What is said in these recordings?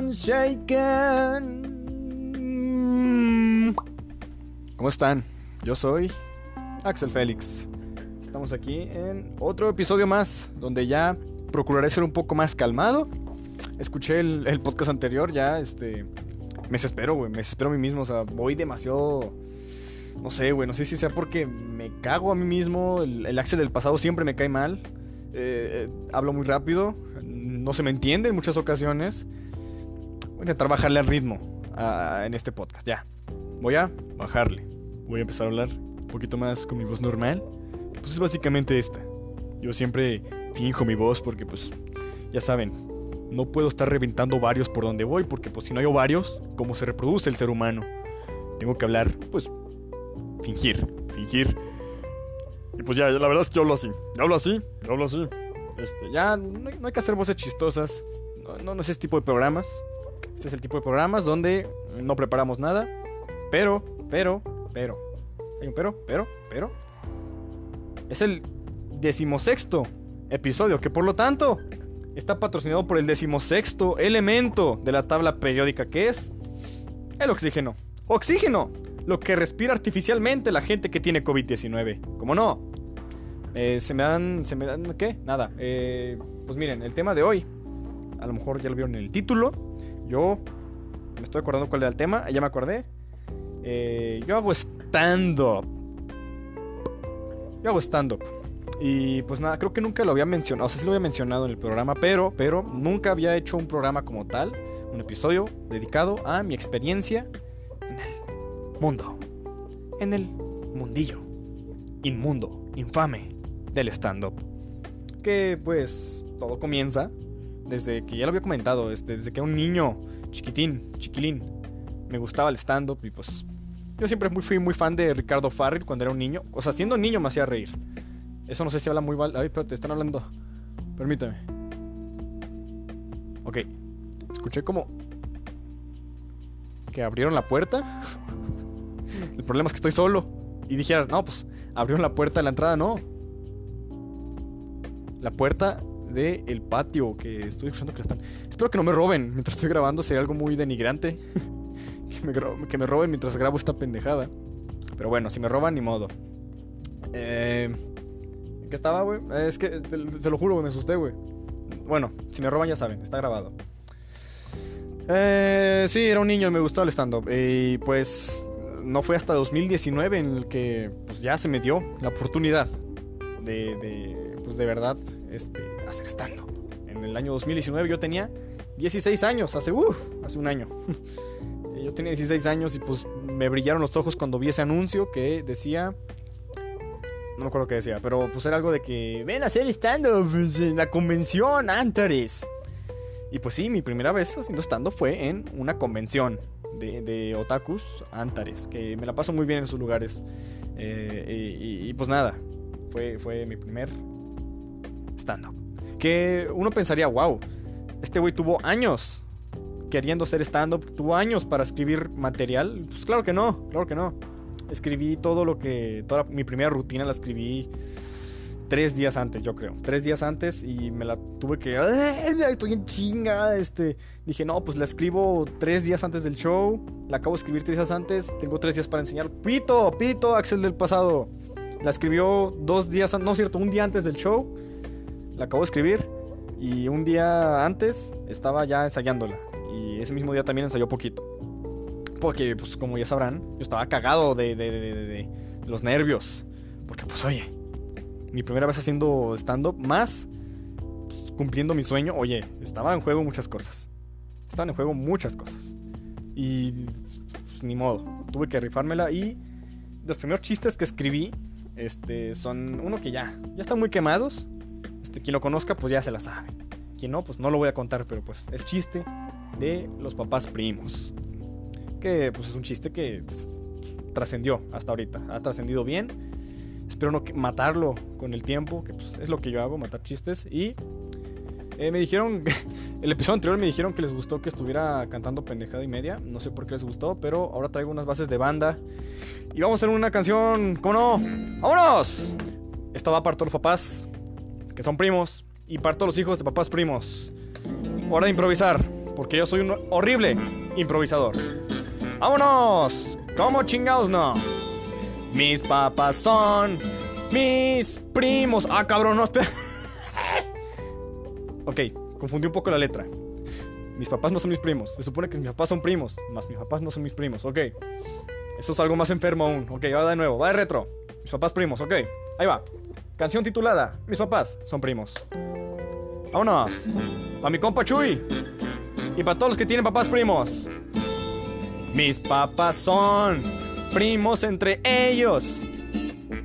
ya stand on shaken. ¿Cómo están? Yo soy Axel Félix. Estamos aquí en otro episodio más donde ya procuraré ser un poco más calmado. Escuché el, podcast anterior, ya este me desespero, güey, me desespero a mí mismo, o sea, voy demasiado no sé, güey, no sé si sea porque me cago a mí mismo, el, Axel del pasado siempre me cae mal. Eh, hablo muy rápido, no se me entiende en muchas ocasiones. Voy a intentar bajarle al ritmo en este podcast, ya. Voy a bajarle. Voy a empezar a hablar un poquito más con mi voz normal, pues es básicamente esta. Yo siempre finjo mi voz porque pues ya saben, no puedo estar reventando varios por donde voy porque pues si no hay varios, ¿cómo se reproduce el ser humano? Tengo que hablar pues fingir, fingir. Y pues ya, la verdad es que yo hablo así. Yo hablo así, yo hablo así. Este, ya no hay, que hacer voces chistosas. No, no, es ese tipo de programas. Este es el tipo de programas donde no preparamos nada. Pero, pero, pero. Hay un pero, pero, pero. Es el decimosexto episodio, que por lo tanto está patrocinado por el decimosexto elemento de la tabla periódica, que es el oxígeno. ¡Oxígeno! Lo que respira artificialmente la gente que tiene COVID-19. ¿Cómo no? Eh, se me dan. ¿Se me dan qué? Nada. Eh, pues miren, el tema de hoy. A lo mejor ya lo vieron en el título. Yo me estoy acordando cuál era el tema. Ya me acordé. Eh, yo hago stand-up. Yo hago stand-up. Y pues nada, creo que nunca lo había mencionado. O sea, sí lo había mencionado en el programa, pero, pero nunca había hecho un programa como tal. Un episodio dedicado a mi experiencia en el mundo. En el mundillo. Inmundo, infame, del stand-up. Que pues todo comienza desde que ya lo había comentado, este, desde que era un niño chiquitín, chiquilín, me gustaba el stand-up y pues yo siempre fui muy fan de Ricardo Farrell cuando era un niño. O sea, siendo niño me hacía reír. Eso no sé si habla muy mal. Ay, pero te están hablando. Permíteme. Ok. Escuché como... Que abrieron la puerta. el problema es que estoy solo. Y dijeras, no, pues abrieron la puerta de la entrada, no la puerta del el patio que estoy escuchando que están. Espero que no me roben mientras estoy grabando, sería algo muy denigrante. que, me, roben mientras grabo esta pendejada. Pero bueno, si me roban, ni modo. Eh, ¿Qué estaba, güey? Es que, se lo juro, me asusté, güey. Bueno, si me roban ya saben, está grabado. Eh, sí, era un niño, me gustó el stand-up. Y pues no fue hasta 2019 en el que pues, ya se me dio la oportunidad de pues de verdad, este, hacer estando. En el año 2019 yo tenía 16 años, hace, hace un año. yo tenía 16 años y pues me brillaron los ojos cuando vi ese anuncio que decía... No me acuerdo qué decía, pero pues era algo de que ven a hacer stand-up en la convención Antares. Y pues sí, mi primera vez haciendo stand-up fue en una convención de, de, otakus Antares, que me la paso muy bien en sus lugares. Eh, y, y, pues nada, fue, fue mi primer stand-up. Que uno pensaría, wow, este güey tuvo años queriendo ser stand-up, tuvo años para escribir material. Pues claro que no, claro que no. Escribí todo lo que, toda mi primera rutina la escribí tres días antes, yo creo. Tres días antes y me la tuve que. Estoy en chinga. Este. Dije, no, pues la escribo tres días antes del show. La acabo de escribir tres días antes. Tengo tres días para enseñar. Pito, pito, Axel del pasado. La escribió dos días, no es cierto, un día antes del show la acabo de escribir y un día antes estaba ya ensayándola. Y ese mismo día también ensayó poquito. Porque, pues como ya sabrán, yo estaba cagado de, de, de, los nervios. Porque, pues oye, mi primera vez haciendo stand-up, más pues, cumpliendo mi sueño, oye, estaba en juego muchas cosas. Estaban en juego muchas cosas. Y pues, ni modo, tuve que rifármela. Y los primeros chistes que escribí este, son uno que ya, ya están muy quemados. Este, quien lo conozca, pues ya se la sabe. Quien no, pues no lo voy a contar, pero pues el chiste de los papás primos. Que pues es un chiste que trascendió hasta ahorita. Ha trascendido bien. Espero no matarlo con el tiempo, que pues es lo que yo hago, matar chistes. Y eh, me dijeron, el episodio anterior me dijeron que les gustó que estuviera cantando pendejada y media. No sé por qué les gustó, pero ahora traigo unas bases de banda. Y vamos a hacer una canción, ¿cómo no? ¡Vámonos! Esta va para todos los papás que son primos, y para todos los hijos de papás primos. hora de improvisar, porque yo soy un horrible improvisador. ¡Vámonos! ¿Cómo chingados no? Mis papás son mis primos. Ah, cabrón, no, espera. ok, confundí un poco la letra. Mis papás no son mis primos. Se supone que mis papás son primos, más mis papás no son mis primos. Ok. Eso es algo más enfermo aún. Ok, va de nuevo, va de retro. Mis papás primos, ok. Ahí va. Canción titulada Mis papás son primos. Vámonos. Para mi compa Chuy. Y para todos los que tienen papás primos. Mis papás son primos entre ellos.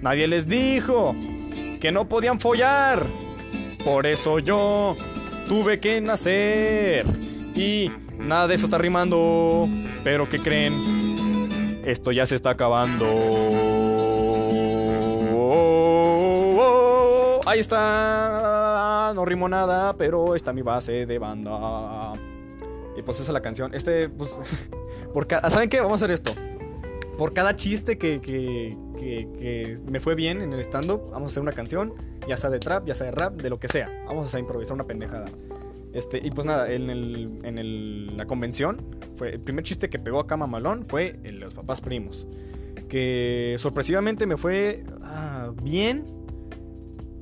Nadie les dijo que no podían follar. Por eso yo tuve que nacer. Y nada de eso está rimando. Pero ¿qué creen? Esto ya se está acabando. Ahí está. No rimo nada, pero está mi base de banda. Y pues esa es la canción. Este, pues. Por ¿Saben qué? Vamos a hacer esto. Por cada chiste que, que, que, me fue bien en el stand-up, vamos a hacer una canción. Ya sea de trap, ya sea de rap, de lo que sea. Vamos a improvisar una pendejada. Este, y pues nada, en, el, en el, la convención, fue, el primer chiste que pegó acá Mamalón fue el de los papás primos. Que sorpresivamente me fue ah, bien.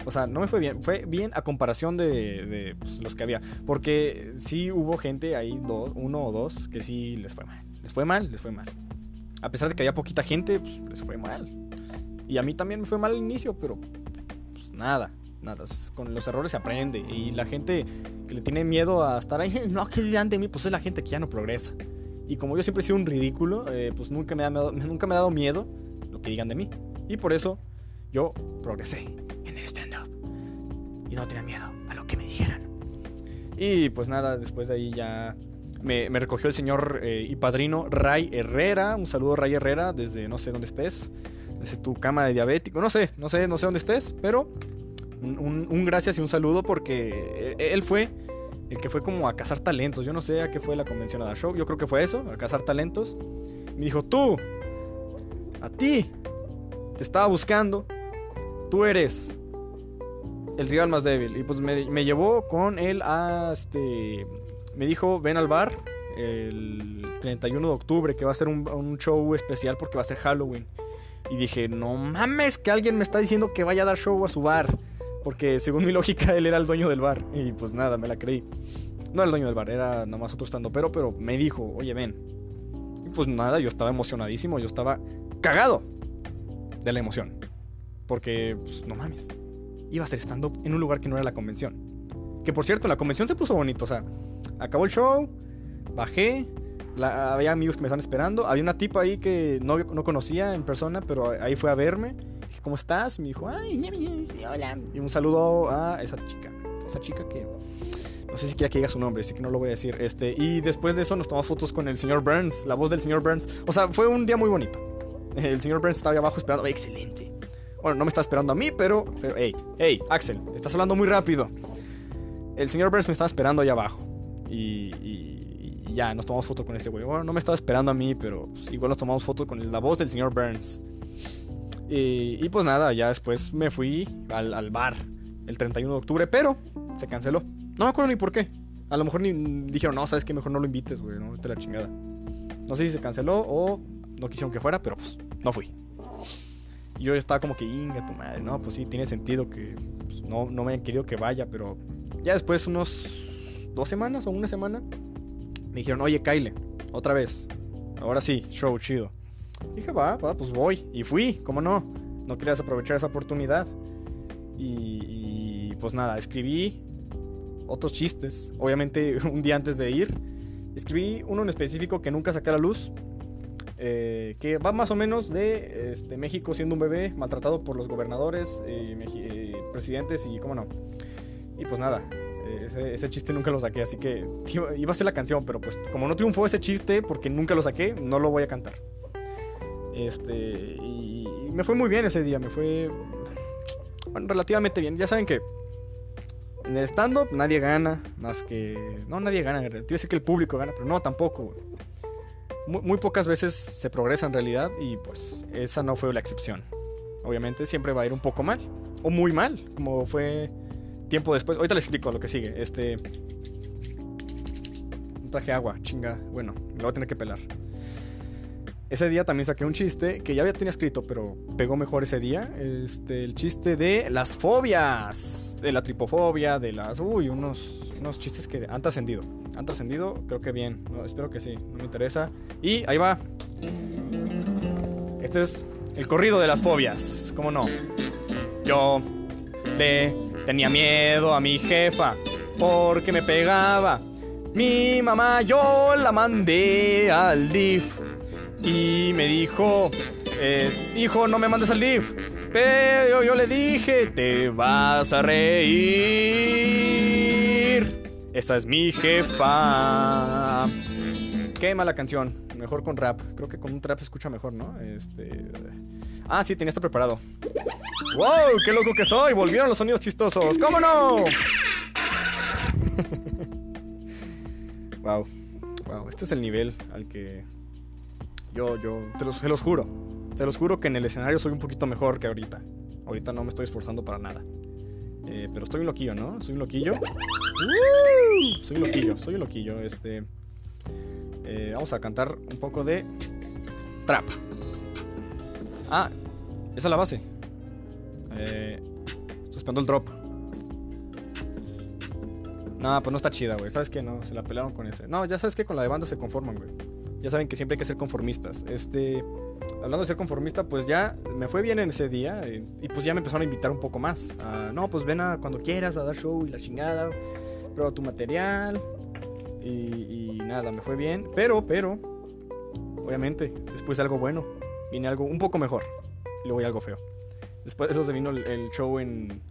O sea, no me fue bien, fue bien a comparación de, pues, los que había. Porque sí hubo gente ahí, dos, uno o dos, que sí les fue mal. Les fue mal, les fue mal. A pesar de que había poquita gente, pues les fue mal. Y a mí también me fue mal al inicio, pero pues nada nada, con los errores se aprende. Y la gente que le tiene miedo a estar ahí, no, que digan de mí, pues es la gente que ya no progresa. Y como yo siempre he sido un ridículo, eh, pues nunca me, ha, nunca me ha dado miedo lo que digan de mí. Y por eso yo progresé. Y no tenía miedo a lo que me dijeran. Y pues nada, después de ahí ya me, recogió el señor eh, y padrino Ray Herrera. Un saludo Ray Herrera desde no sé dónde estés. Desde tu cama de diabético. No sé, no sé, no sé dónde estés. Pero un, gracias y un saludo porque e, él fue el que fue como a cazar talentos. Yo no sé a qué fue la convención a show. Yo creo que fue eso, a cazar talentos. Me dijo, tú, a ti, te estaba buscando. Tú eres el rival más débil. Y pues me, llevó con él a este... Me dijo, ven al bar el 31 de octubre, que va a ser un, show especial porque va a ser Halloween. Y dije, no mames, que alguien me está diciendo que vaya a dar show a su bar. Porque según mi lógica, él era el dueño del bar. Y pues nada, me la creí. No era el dueño del bar, era nada más otro estando pero, pero me dijo, oye, ven. Y pues nada, yo estaba emocionadísimo, yo estaba cagado de la emoción. Porque, pues no mames, iba a ser estando en un lugar que no era la convención. Que por cierto, la convención se puso bonito, o sea, acabó el show, bajé, había amigos que me estaban esperando, había una tipa ahí que no, no conocía en persona, pero ahí fue a verme ¿cómo estás? Me dijo, ay, hola. Y un saludo a esa chica. Esa chica que. No sé si quiera que diga su nombre, así que no lo voy a decir. Este, y después de eso nos tomamos fotos con el señor Burns, la voz del señor Burns. O sea, fue un día muy bonito. El señor Burns estaba ahí abajo esperando. Excelente. Bueno, no me está esperando a mí, pero. Pero, hey, hey, Axel, estás hablando muy rápido. El señor Burns me estaba esperando allá abajo. Y, y, ya, nos tomamos foto con este güey. Bueno, no me estaba esperando a mí, pero pues, igual nos tomamos foto con la voz del señor Burns. Y, pues nada, ya después me fui al, bar el 31 de octubre, pero se canceló. No me acuerdo ni por qué. A lo mejor ni dijeron, no, sabes que mejor no lo invites, güey, no te la chingada. No sé si se canceló o no quisieron que fuera, pero pues no fui. Y yo estaba como que, inga tu madre, no, pues sí, tiene sentido que pues, no, no me hayan querido que vaya, pero ya después, unos dos semanas o una semana, me dijeron, oye, Kyle, otra vez. Ahora sí, show chido. Dije, va, va, pues voy. Y fui, ¿cómo no? No querías aprovechar esa oportunidad. Y, pues nada, escribí otros chistes. Obviamente un día antes de ir. Escribí uno en específico que nunca saqué a la luz. Eh, que va más o menos de este, México siendo un bebé maltratado por los gobernadores, eh, eh, presidentes y cómo no. Y pues nada, ese, ese, chiste nunca lo saqué, así que iba a ser la canción, pero pues como no triunfó ese chiste porque nunca lo saqué, no lo voy a cantar. Este, y, me fue muy bien ese día, me fue bueno, relativamente bien. Ya saben que en el stand-up nadie gana, más que... No, nadie gana, te decir que el público gana, pero no, tampoco. Muy, pocas veces se progresa en realidad y pues esa no fue la excepción. Obviamente siempre va a ir un poco mal, o muy mal, como fue tiempo después. Ahorita les explico lo que sigue. Este... traje agua, chinga. Bueno, me voy a tener que pelar. Ese día también saqué un chiste que ya había tenía escrito, pero pegó mejor ese día. Este, el chiste de las fobias. De la tripofobia, de las. Uy, unos, unos chistes que han trascendido. Han trascendido, creo que bien. espero que sí, no me interesa. Y ahí va. Este es el corrido de las fobias. ¿Cómo no? Yo le tenía miedo a mi jefa porque me pegaba. Mi mamá yo la mandé al DIF y me dijo, eh, hijo, no me mandes al DIF. Pero yo le dije, te vas a reír. Esta es mi jefa. Qué mala canción. Mejor con rap. Creo que con un trap se escucha mejor, ¿no? Este. Ah, sí, tenía esto preparado. ¡Wow! ¡Qué loco que soy! Volvieron los sonidos chistosos. ¿Cómo no? wow. Wow. Este es el nivel al que yo, yo, te los, se los juro. Te los juro que en el escenario soy un poquito mejor que ahorita. Ahorita no me estoy esforzando para nada. Eh, pero estoy un loquillo, ¿no? Soy un loquillo. Soy un loquillo, soy un loquillo. Este. Eh, vamos a cantar un poco de trap. Ah, esa es la base. Eh, estoy esperando el drop. No, pues no está chida, güey. ¿Sabes qué? No, se la pelaron con ese. No, ya sabes que con la de banda se conforman, güey. Ya saben que siempre hay que ser conformistas. Este, hablando de ser conformista, pues ya me fue bien en ese día eh, y pues ya me empezaron a invitar un poco más. no, pues ven a cuando quieras a dar show y la chingada, prueba tu material y, nada, me fue bien. Pero, pero, obviamente, después de algo bueno, viene algo un poco mejor y luego algo feo. Después de eso se vino el, show en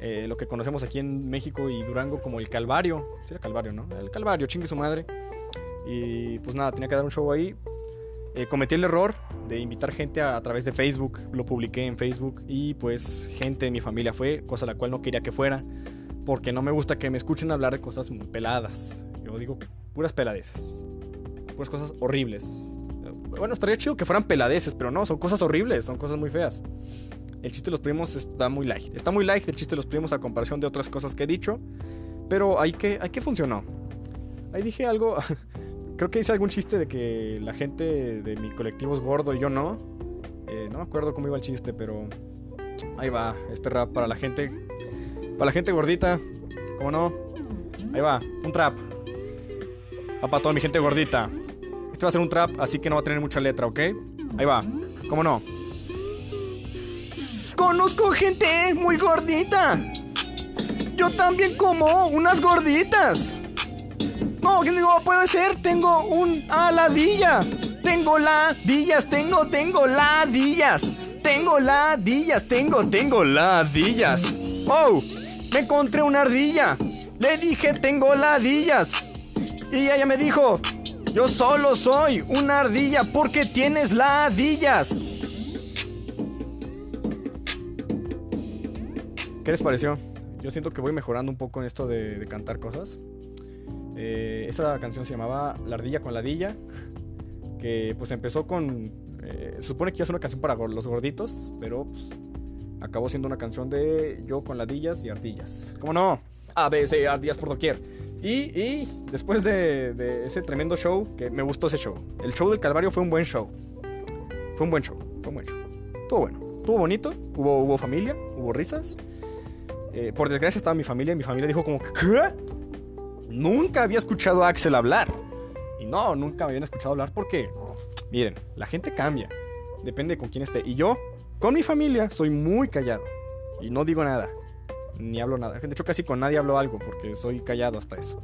eh, lo que conocemos aquí en México y Durango como el Calvario. Sí, era Calvario, ¿no? El Calvario, chingue su madre. Y pues nada, tenía que dar un show ahí. Eh, cometí el error de invitar gente a, través de Facebook, lo publiqué en Facebook y pues gente de mi familia fue, cosa la cual no quería que fuera, porque no me gusta que me escuchen hablar de cosas muy peladas. Yo digo puras peladeces, puras cosas horribles. Bueno, estaría chido que fueran peladeces, pero no, son cosas horribles, son cosas muy feas. El chiste de los primos está muy light. Está muy light el chiste de los primos a comparación de otras cosas que he dicho, pero hay que, hay que funcionó. Ahí dije algo, Creo que hice algún chiste de que la gente de mi colectivo es gordo y yo no. Eh, no me acuerdo cómo iba el chiste, pero ahí va, este rap para la gente. Para la gente gordita, ¿cómo no? Ahí va, un trap. Para toda mi gente gordita. Este va a ser un trap, así que no va a tener mucha letra, ¿ok? Ahí va, ¿cómo no? Conozco gente muy gordita. Yo también como unas gorditas. No, ¿qué digo? Puede ser, tengo un aladilla. Tengo ladillas, tengo, tengo ladillas. Tengo ladillas, tengo, tengo ladillas. Oh, me encontré una ardilla. Le dije, tengo ladillas. Y ella me dijo, yo solo soy una ardilla porque tienes ladillas. ¿Qué les pareció? Yo siento que voy mejorando un poco en esto de cantar cosas. Eh, esa canción se llamaba La ardilla con ladilla, que pues empezó con... Eh, se supone que iba a ser una canción para los gorditos, pero pues, acabó siendo una canción de yo con ladillas y ardillas. ¿Cómo no? A, B, C, ardillas por doquier. Y, y después de, ese tremendo show, que me gustó ese show. El show del Calvario fue un buen show. Fue un buen show, fue un buen show. Estuvo bueno, estuvo bonito, hubo, hubo familia, hubo risas. Eh, por desgracia estaba mi familia y mi familia dijo como, ¿qué? Nunca había escuchado a Axel hablar. Y no, nunca me habían escuchado hablar porque, miren, la gente cambia. Depende con quién esté. Y yo, con mi familia, soy muy callado. Y no digo nada. Ni hablo nada. De hecho, casi con nadie hablo algo porque soy callado hasta eso.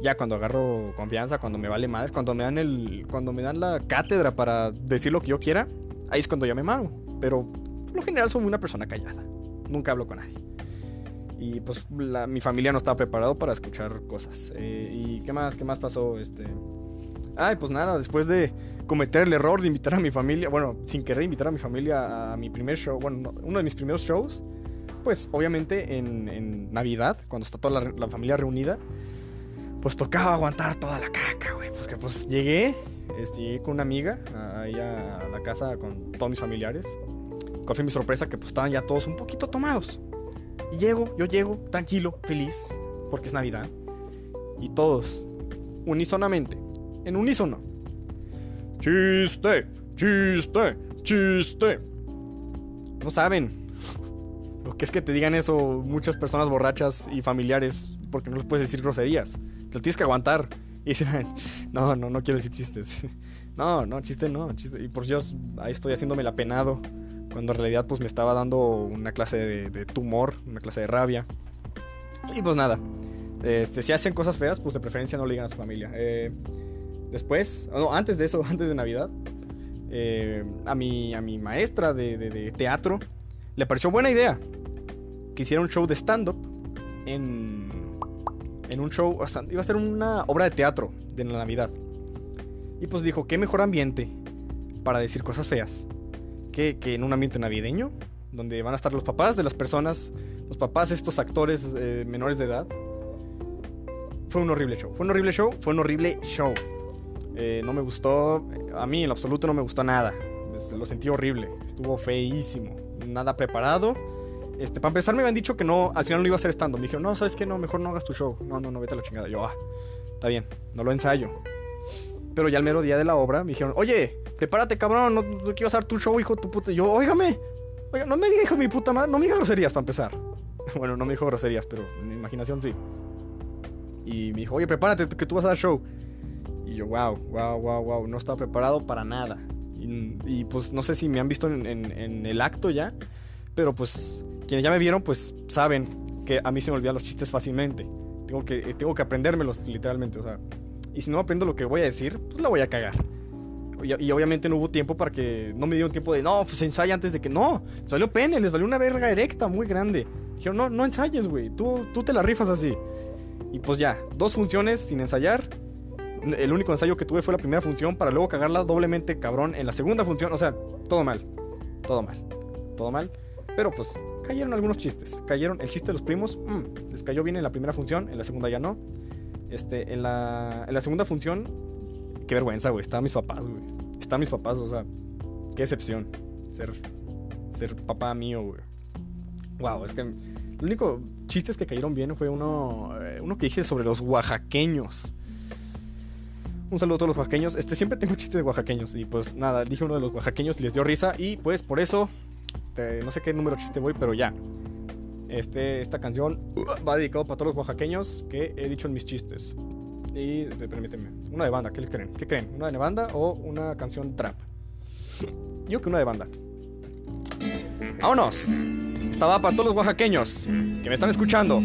Ya cuando agarro confianza, cuando me vale más, cuando me dan el. Cuando me dan la cátedra para decir lo que yo quiera, ahí es cuando ya me. Pero por lo general soy una persona callada. Nunca hablo con nadie. Y pues mi familia no estaba preparado para escuchar cosas. Eh, ¿Y qué más? ¿Qué más pasó? Este... Ay, pues nada, después de cometer el error de invitar a mi familia, bueno, sin querer invitar a mi familia a mi primer show, bueno, uno de mis primeros shows, pues obviamente en, Navidad, cuando está toda la, familia reunida, pues tocaba aguantar toda la caca, güey, porque pues llegué, este, llegué con una amiga ahí a la casa con todos mis familiares. ¿Cuál fue mi sorpresa? Que pues estaban ya todos un poquito tomados. Y llego, yo llego, tranquilo, feliz, porque es Navidad. Y todos, unísonamente, en unísono. Chiste, chiste, chiste. No saben lo que es que te digan eso muchas personas borrachas y familiares porque no les puedes decir groserías. Te lo tienes que aguantar. Y dicen, no, no, no quiero decir chistes. No, no, chiste no, chiste. Y por Dios, ahí estoy haciéndome la penado. Cuando en realidad pues me estaba dando una clase de, tumor, una clase de rabia. Y pues nada. Este, si hacen cosas feas, pues de preferencia no le digan a su familia. Eh, después, no, antes de eso, antes de Navidad, eh, a, mi, a mi maestra de, teatro le pareció buena idea que hiciera un show de stand-up en, en un show, o sea, iba a ser una obra de teatro de la Navidad. Y pues dijo, qué mejor ambiente para decir cosas feas que, en un ambiente navideño, donde van a estar los papás de las personas, los papás de estos actores eh, menores de edad. Fue un horrible show, fue un horrible show, fue un horrible show. Eh, no me gustó, a mí en absoluto no me gustó nada. Lo sentí horrible, estuvo feísimo, nada preparado. Este, para empezar me habían dicho que no, al final no iba a ser estando. Me dijeron, no, ¿sabes qué? No, mejor no hagas tu show. No, no, no, vete a la chingada. Yo, ah, está bien, no lo ensayo. Pero ya al mero día de la obra me dijeron, oye, prepárate, cabrón, no, no quiero hacer tu show, hijo tu puta. Y yo, óigame, oiga, no me diga hijo de mi puta madre, no me diga groserías para empezar. bueno, no me dijo groserías, pero en mi imaginación sí. Y me dijo, oye, prepárate, que tú vas a dar show. Y yo, wow, wow, wow, wow, no estaba preparado para nada. Y, pues no sé si me han visto en, el acto ya, pero pues quienes ya me vieron, pues saben que a mí se me olvidan los chistes fácilmente. Tengo que, tengo que aprendérmelos literalmente, o sea, y si no aprendo lo que voy a decir, pues la voy a cagar. Y, obviamente no hubo tiempo para que. No me dieron tiempo de. No, pues ensaya antes de que. No, les valió pene, les valió una verga erecta muy grande. Dijeron, no, no ensayes, güey. Tú, tú te la rifas así. Y pues ya, dos funciones sin ensayar. El único ensayo que tuve fue la primera función para luego cagarla doblemente cabrón en la segunda función. O sea, todo mal. Todo mal. Todo mal. Pero pues cayeron algunos chistes. Cayeron el chiste de los primos. Mm, les cayó bien en la primera función, en la segunda ya no. Este, en la, en la segunda función, qué vergüenza, güey. Estaban mis papás, güey. Estaban mis papás, o sea, qué excepción. Ser, ser papá mío, güey. Wow, es que el único chistes que cayeron bien fue uno, eh, uno que dije sobre los oaxaqueños. Un saludo a todos los oaxaqueños. Este, siempre tengo chistes de oaxaqueños. Y pues nada, dije uno de los oaxaqueños y les dio risa. Y pues por eso, no sé qué número chiste voy, pero ya. Este, esta canción va dedicado para todos los oaxaqueños que he dicho en mis chistes. Y permíteme, una de banda, ¿qué creen? ¿Qué creen? ¿Una de banda o una canción trap? Yo que una de banda. ¡Vámonos! Esta va para todos los oaxaqueños que me están escuchando.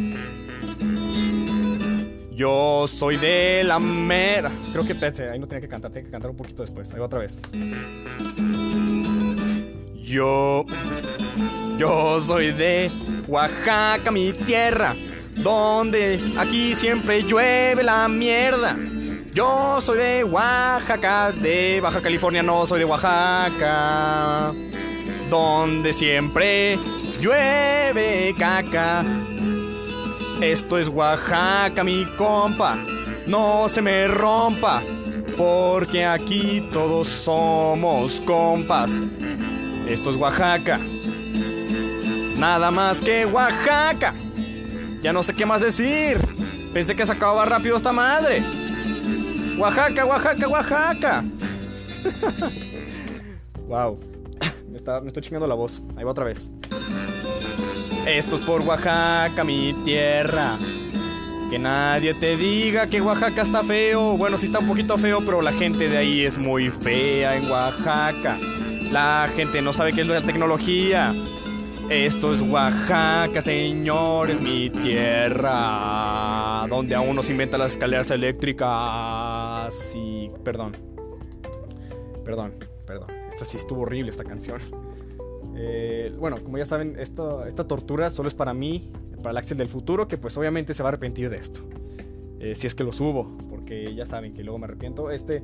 Yo soy de la mera. Creo que ahí no tenía que cantar, tenía que cantar un poquito después. Ahí va otra vez. Yo. Yo soy de Oaxaca, mi tierra, donde aquí siempre llueve la mierda. Yo soy de Oaxaca, de Baja California, no soy de Oaxaca, donde siempre llueve caca. Esto es Oaxaca, mi compa, no se me rompa, porque aquí todos somos compas. Esto es Oaxaca. Nada más que Oaxaca. Ya no sé qué más decir. Pensé que se acababa rápido esta madre. Oaxaca, Oaxaca, Oaxaca. wow. Me, me estoy chingando la voz. Ahí va otra vez. Esto es por Oaxaca, mi tierra. Que nadie te diga que Oaxaca está feo. Bueno, sí está un poquito feo, pero la gente de ahí es muy fea en Oaxaca. La gente no sabe qué es la tecnología. Esto es Oaxaca, señores, mi tierra, donde aún no se inventan las escaleras eléctricas. Y. Perdón. Perdón, perdón. Esta sí estuvo horrible, esta canción. Eh, bueno, como ya saben, esta tortura solo es para mí, para el Axel del futuro, que pues obviamente se va a arrepentir de esto. Eh, si es que lo subo, porque ya saben que luego me arrepiento. Este,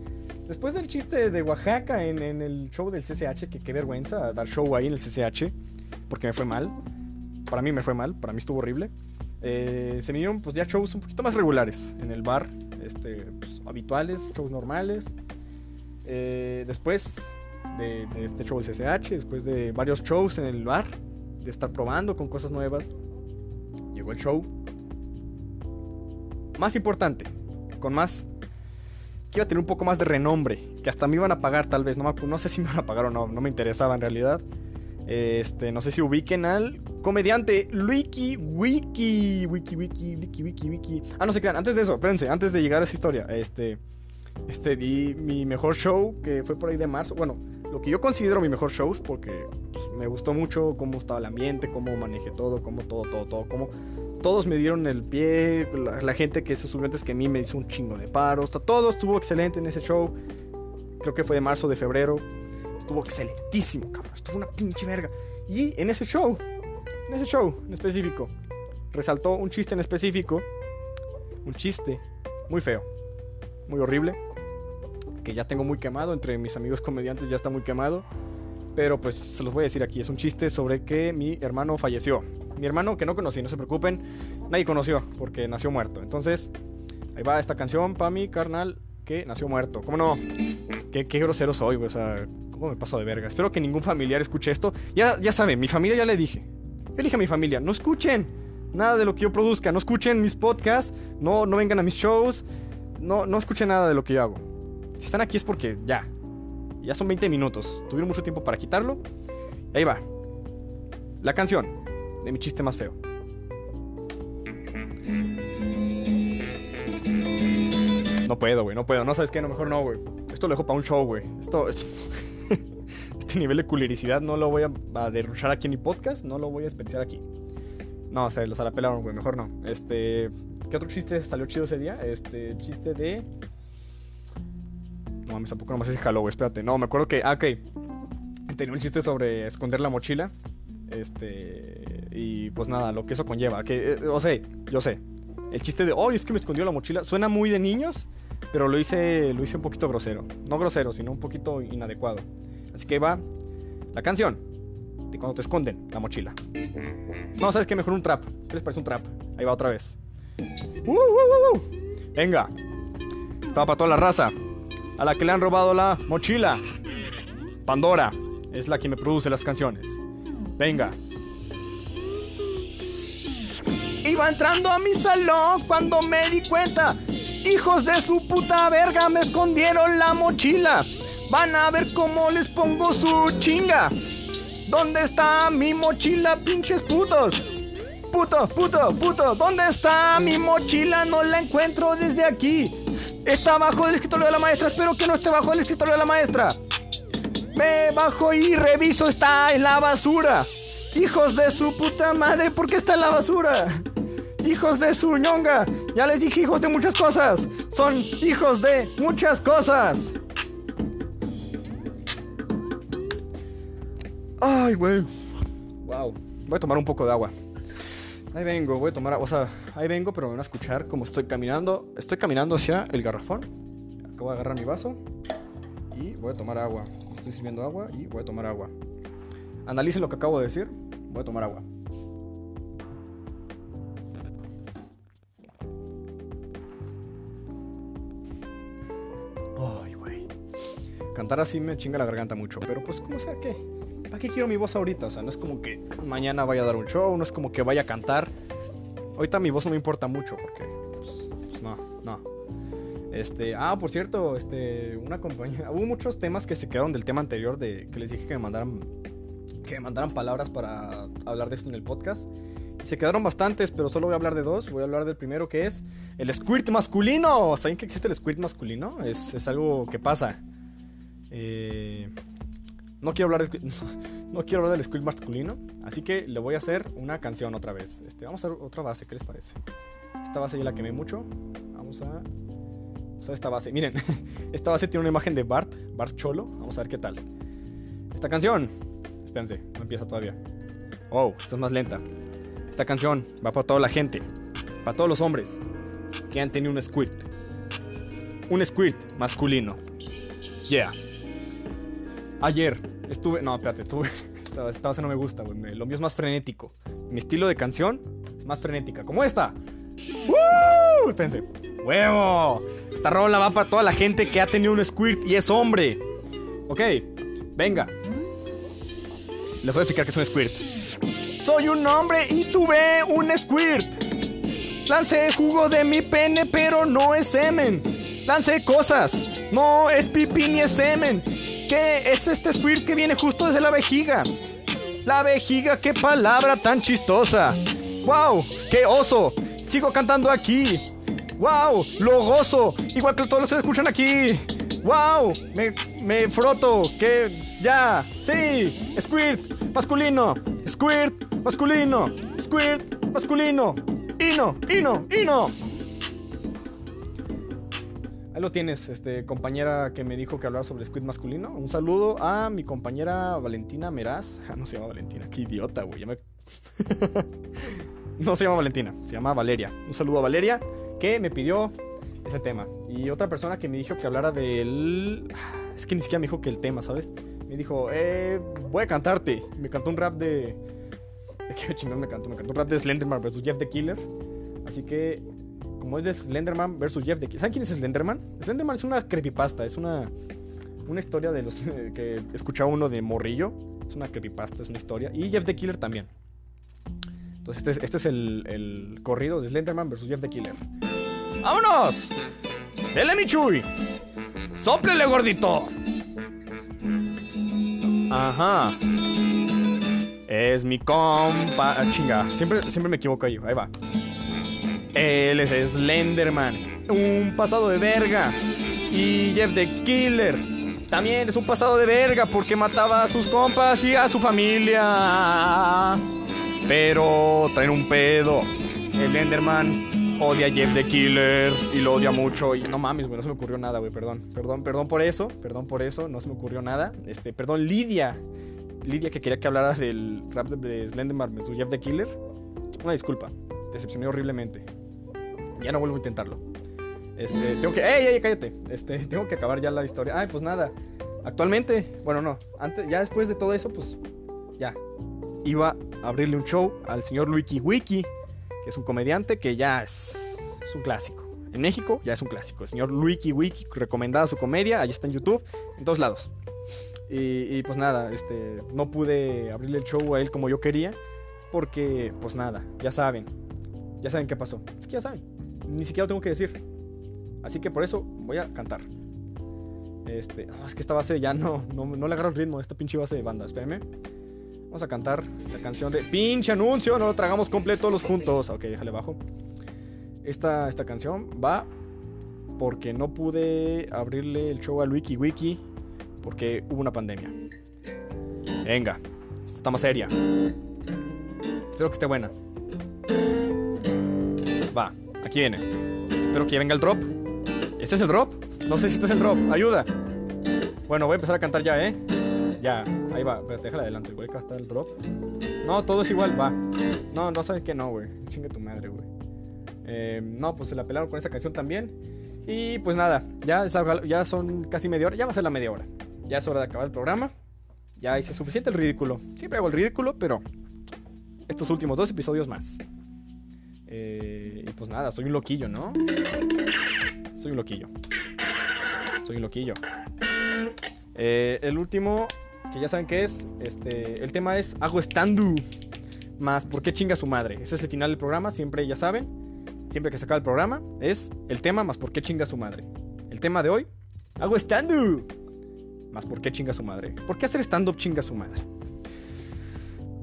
después del chiste de Oaxaca en, en el show del CCH, que qué vergüenza dar show ahí en el CCH porque me fue mal. Para mí me fue mal, para mí estuvo horrible. Eh, se vinieron pues ya shows un poquito más regulares en el bar, este, pues, habituales, shows normales. Eh, después de, este show del CCH, después de varios shows en el bar, de estar probando con cosas nuevas, llegó el show más importante, con más que iba a tener un poco más de renombre, que hasta me iban a pagar tal vez, no, no sé si me van a pagar o no, no me interesaba en realidad. Este, no sé si ubiquen al comediante Wiki Wiki Wiki Wiki Wiki Wiki Wiki. Ah, no se crean, antes de eso, espérense, antes de llegar a esa historia, este este di mi mejor show que fue por ahí de marzo, bueno, lo que yo considero mi mejor show porque pues, me gustó mucho cómo estaba el ambiente, cómo manejé todo, cómo todo todo todo, cómo todos me dieron el pie, la, gente que se subió antes que mí me hizo un chingo de paros, todo estuvo excelente en ese show. Creo que fue de marzo, de febrero. Estuvo excelentísimo, cabrón. Estuvo una pinche verga. Y en ese show, en ese show en específico, resaltó un chiste en específico. Un chiste muy feo, muy horrible. Que ya tengo muy quemado. Entre mis amigos comediantes ya está muy quemado. Pero pues se los voy a decir aquí. Es un chiste sobre que mi hermano falleció. Mi hermano que no conocí, no se preocupen. Nadie conoció porque nació muerto. Entonces, ahí va esta canción para mi carnal que nació muerto. ¿Cómo no? Qué, qué grosero soy, O sea, ¿cómo me paso de verga? Espero que ningún familiar escuche esto. Ya, ya saben, mi familia ya le dije. Elige a mi familia. No escuchen nada de lo que yo produzca. No escuchen mis podcasts. No, no vengan a mis shows. No, no escuchen nada de lo que yo hago. Si están aquí es porque ya. Ya son 20 minutos. Tuvieron mucho tiempo para quitarlo. Ahí va. La canción de mi chiste más feo. No puedo, güey, no puedo. No sabes qué, no, mejor no, güey. Esto lo dejo para un show, güey. Esto, este nivel de culericidad no lo voy a, derrochar aquí en mi podcast. No lo voy a desperdiciar aquí. No, o sea, los alapelaron, güey. Mejor no. Este. ¿Qué otro chiste salió chido ese día? Este, chiste de. No mames, tampoco nomás jaló, güey. Espérate. No, me acuerdo que. Ah, ok. Tenía un chiste sobre esconder la mochila. Este. Y pues nada, lo que eso conlleva. Que, eh, o sea, yo sé. El chiste de, oh, es que me escondió la mochila. Suena muy de niños pero lo hice, lo hice un poquito grosero. No grosero, sino un poquito inadecuado. Así que va la canción de cuando te esconden la mochila. No, ¿sabes qué? Mejor un trap. ¿Qué les parece un trap? Ahí va otra vez. Uh, uh, uh, Venga. Estaba para toda la raza. A la que le han robado la mochila. Pandora es la que me produce las canciones. Venga. Iba entrando a mi salón cuando me di cuenta Hijos de su puta verga me escondieron la mochila. Van a ver cómo les pongo su chinga. ¿Dónde está mi mochila, pinches putos? Puto, puto, puto, ¿dónde está mi mochila? No la encuentro desde aquí. Está bajo el escritorio de la maestra. Espero que no esté bajo el escritorio de la maestra. Me bajo y reviso. Está en la basura. Hijos de su puta madre, ¿por qué está en la basura? hijos de su ñonga. Ya les dije hijos de muchas cosas. Son hijos de muchas cosas. Ay, güey. Wow. Voy a tomar un poco de agua. Ahí vengo, voy a tomar agua. O sea, ahí vengo, pero me van a escuchar como estoy caminando. Estoy caminando hacia el garrafón. Acabo de agarrar mi vaso. Y voy a tomar agua. Estoy sirviendo agua y voy a tomar agua. Analicen lo que acabo de decir. Voy a tomar agua. Cantar así me chinga la garganta mucho, pero pues como sea que... ¿Para qué quiero mi voz ahorita? O sea, no es como que mañana vaya a dar un show, no es como que vaya a cantar. Ahorita mi voz no me importa mucho porque... Pues, pues no, no. Este, ah, por cierto, este, una compañía, hubo muchos temas que se quedaron del tema anterior de que les dije que me mandaran que me mandaran palabras para hablar de esto en el podcast. Se quedaron bastantes, pero solo voy a hablar de dos. Voy a hablar del primero que es el squirt masculino. ¿Saben que existe el squirt masculino? Es, es algo que pasa. Eh, no quiero hablar de, no, quiero hablar del squirt masculino, así que le voy a hacer una canción otra vez. Este, vamos a hacer otra base, ¿qué les parece? Esta base ya la quemé mucho. Vamos a usar esta base. Miren, esta base tiene una imagen de Bart, Bart Cholo. Vamos a ver qué tal. Esta canción, espérense, no empieza todavía. Oh, esta es más lenta. Esta canción va para toda la gente, para todos los hombres que han tenido un squirt. Un squirt masculino. Yeah. Ayer estuve. No, espérate, estuve. Esta, base no me gusta, güey. Lo mío es más frenético. Mi estilo de canción es más frenética. Como esta. ¡Woo! Pensé. ¡Huevo! Esta rola va para toda la gente que ha tenido un squirt y es hombre. Ok, venga. Les voy a explicar qué es un squirt. Soy un hombre y tuve un squirt. Lancé jugo de mi pene, pero no es semen. lance cosas. No es pipí ni es semen. ¿Qué es este squirt que viene justo desde la vejiga? La vejiga, qué palabra tan chistosa. ¡Wow! ¡Qué oso! Sigo cantando aquí. ¡Wow! Lo gozo. Igual que todos los que escuchan aquí. ¡Wow! Me, me froto. Que ya. Sí. Squirt masculino. Squirt masculino. Squirt masculino. Hino, hino, hino. Ahí lo tienes, este, compañera que me dijo que hablar sobre Squid masculino. Un saludo a mi compañera Valentina Meraz. no se llama Valentina, qué idiota, güey. no se llama Valentina, se llama Valeria. Un saludo a Valeria que me pidió ese tema. Y otra persona que me dijo que hablara del. Es que ni siquiera me dijo que el tema, ¿sabes? Me dijo, eh, voy a cantarte. Me cantó un rap de. ¿Qué chingón me cantó? Me cantó un rap de Slenderman vs Jeff the Killer. Así que como es de Slenderman versus Jeff the Killer. ¿Saben quién es Slenderman? Slenderman es una creepypasta, es una, una historia de los que escuchaba uno de Morrillo. Es una creepypasta, es una historia. Y Jeff the Killer también. Entonces este es, este es el, el, corrido de Slenderman versus Jeff the Killer. ¡Vámonos! ¡Dele mi chuy! ¡Sóplele, gordito! Ajá. Es mi compa. Ah, chinga, siempre, siempre me equivoco ahí. Ahí va. Él es Slenderman, un pasado de verga. Y Jeff the Killer también es un pasado de verga porque mataba a sus compas y a su familia. Pero traen un pedo. El Enderman odia a Jeff the Killer y lo odia mucho. Y no mames, güey, no se me ocurrió nada, güey, perdón. Perdón, perdón por eso, perdón por eso, no se me ocurrió nada. Este, perdón, Lidia. Lidia que quería que hablara del rap de Slenderman su Jeff the Killer. Una disculpa, decepcioné horriblemente. Ya no vuelvo a intentarlo. Este, tengo que. ¡Ey, ey, cállate! Este, tengo que acabar ya la historia. Ay, pues nada. Actualmente, bueno, no. Antes, ya después de todo eso, pues. Ya. Iba a abrirle un show al señor Luiki Wiki, que es un comediante que ya es, un clásico. En México ya es un clásico. El señor Luiki Wiki, recomendada su comedia, allí está en YouTube, en todos lados. Y, y, pues nada, este, no pude abrirle el show a él como yo quería, porque pues nada, ya saben, ya saben qué pasó. Es que ya saben ni siquiera lo tengo que decir. Así que por eso voy a cantar. Este, es que esta base ya no, no, le agarro el ritmo, esta pinche base de banda. Espérenme. Vamos a cantar la canción de pinche anuncio, no lo tragamos completo los juntos. Ok, déjale bajo. Esta, esta canción va porque no pude abrirle el show al Wiki Wiki porque hubo una pandemia. Venga, esta está más seria. Espero que esté buena. Va. Aquí viene. Espero que ya venga el drop. ¿Este es el drop? No sé si este es el drop. Ayuda. Bueno, voy a empezar a cantar ya, ¿eh? Ya, ahí va. Espérate, déjala adelante, güey. Acá está el drop. No, todo es igual, va. No, no sabes que no, güey. Chingue tu madre, güey. Eh, no, pues se la pelaron con esta canción también. Y pues nada, ya, ya son casi media hora. Ya va a ser la media hora. Ya es hora de acabar el programa. Ya hice suficiente el ridículo. Siempre hago el ridículo, pero estos últimos dos episodios más. Eh, pues nada, soy un loquillo, ¿no? Soy un loquillo. Soy un loquillo. Eh, el último, que ya saben qué es, este, el tema es hago standu. Más, ¿por qué chinga su madre? Ese es el final del programa, siempre ya saben. Siempre que se acaba el programa, es el tema más por qué chinga su madre. El tema de hoy, hago standu. Más por qué chinga su madre. ¿Por qué hacer stand-up chinga su madre?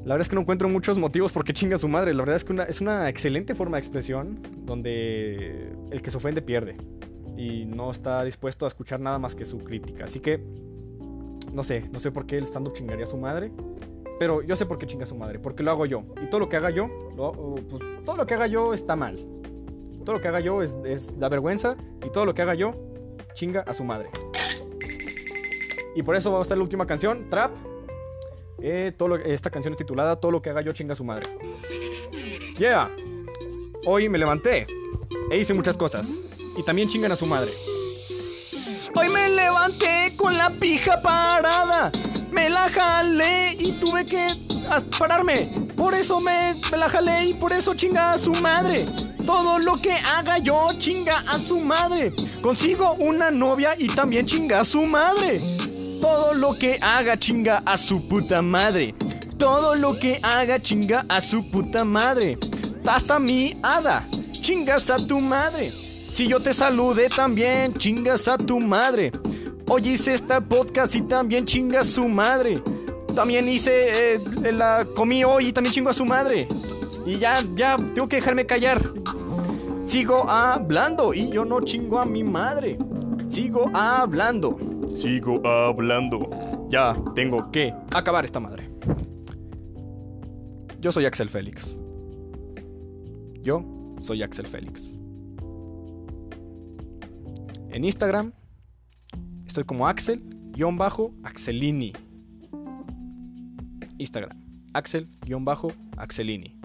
La verdad es que no encuentro muchos motivos por qué chinga su madre. La verdad es que es una excelente forma de expresión donde el que se ofende pierde. Y no está dispuesto a escuchar nada más que su crítica. Así que, no sé, no sé por qué el stand-up chingaría a su madre. Pero yo sé por qué chinga a su madre. Porque lo hago yo. Y todo lo que haga yo, pues, todo lo que haga yo está mal. Todo lo que haga yo es, es la vergüenza. Y todo lo que haga yo, chinga a su madre. Y por eso va a estar la última canción, Trap, eh, esta canción es titulada Todo lo que haga yo chinga su madre. Yeah. Hoy me levanté e hice muchas cosas. Y también chingan a su madre. Hoy me levanté con la pija parada. Me la jalé y tuve que pararme. Por eso me, me la jalé y por eso chinga a su madre. Todo lo que haga yo chinga a su madre. Consigo una novia y también chinga a su madre. Todo lo que haga chinga a su puta madre. Todo lo que haga chinga a su puta madre. Hasta mi hada. Chingas a tu madre. Si yo te saludé también, chingas a tu madre. Hoy hice esta podcast y también chingas su madre. También hice eh, la comí hoy y también chingo a su madre. Y ya, ya, tengo que dejarme callar. Sigo hablando y yo no chingo a mi madre. Sigo hablando. Sigo hablando. Ya tengo que acabar esta madre. Yo soy Axel Félix. Yo soy Axel Félix. En Instagram estoy como Axel-Axelini. Instagram. Axel-Axelini.